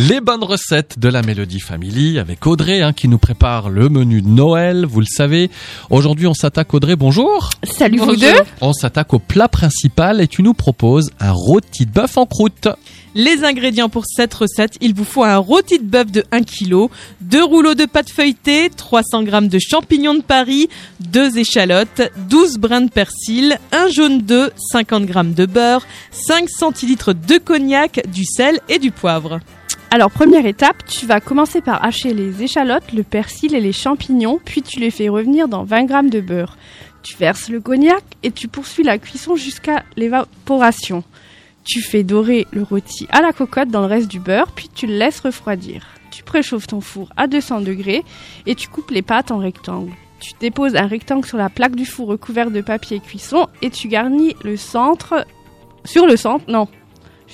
Les bonnes recettes de la Mélodie Family avec Audrey hein, qui nous prépare le menu de Noël, vous le savez. Aujourd'hui, on s'attaque Audrey, bonjour. Salut vous deux. On s'attaque au plat principal et tu nous proposes un rôti de bœuf en croûte. Les ingrédients pour cette recette, il vous faut un rôti de bœuf de 1 kg, deux rouleaux de pâte feuilletée, 300 g de champignons de Paris, deux échalotes, 12 brins de persil, un jaune d'œuf, 50 g de beurre, 5 centilitres de cognac, du sel et du poivre. Alors première étape, tu vas commencer par hacher les échalotes, le persil et les champignons, puis tu les fais revenir dans 20 g de beurre. Tu verses le cognac et tu poursuis la cuisson jusqu'à l'évaporation. Tu fais dorer le rôti à la cocotte dans le reste du beurre, puis tu le laisses refroidir. Tu préchauffes ton four à 200 degrés et tu coupes les pâtes en rectangle. Tu déposes un rectangle sur la plaque du four recouvert de papier cuisson et tu garnis le centre sur le centre. Non.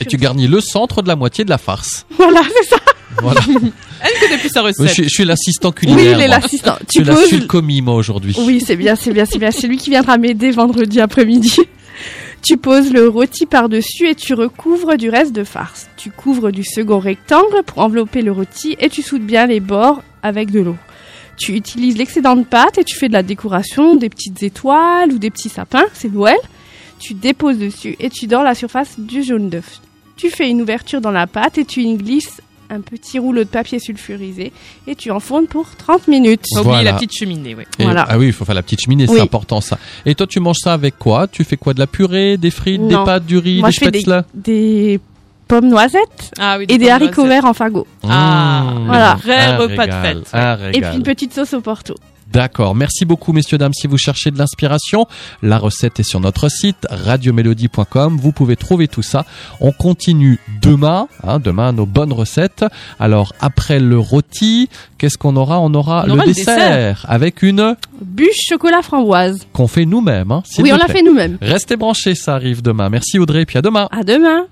Et tu le- garnis le centre de la moitié de la farce. Voilà, c'est ça. Voilà. Elle connaît plus sa je, recette. suis- je suis l'assistant Oui, culinaire. il est moi. l'assistant. Je Tu suis la poses. sulcomie, moi, aujourd'hui. Oui, c'est bien, c'est bien, c'est bien. C'est lui qui viendra m'aider vendredi après-midi. Tu poses le rôti par-dessus et tu recouvres du reste de farce. Tu couvres du second rectangle pour envelopper le rôti et tu soudes bien les bords avec de l'eau. Tu utilises l'excédent de pâte et tu fais de la décoration, des petites étoiles ou des petits sapins, c'est Noël. Tu déposes dessus et tu dors la surface du jaune d'œuf. Tu fais une ouverture dans la pâte et tu y glisses un petit rouleau de papier sulfurisé et tu enfournes pour 30 minutes. Voilà. la petite cheminée, oui. Voilà. Ah oui, il faut faire la petite cheminée, Oui. c'est important ça. Et toi, tu manges ça avec quoi? Tu fais quoi? De la purée, des frites, des pâtes, du riz, Moi, des fais des, spätzle des pommes noisettes Ah oui, et des haricots noisettes. verts en fagot. Ah, Mmh. Voilà. Vrai Un repas de fête. Et puis une petite sauce au porto. D'accord. Merci beaucoup, messieurs, dames. Si vous cherchez de l'inspiration, la recette est sur notre site radiomélodie.com. Vous pouvez trouver tout ça. On continue demain. Hein, demain, nos bonnes recettes. Alors, après le rôti, qu'est-ce qu'on aura? On aura On le aura le dessert, avec une Bûche chocolat framboise. qu'on fait nous-mêmes. Hein, Oui, on l'a fait nous-mêmes. Restez branchés, ça arrive demain. Merci Audrey, puis à demain. À demain.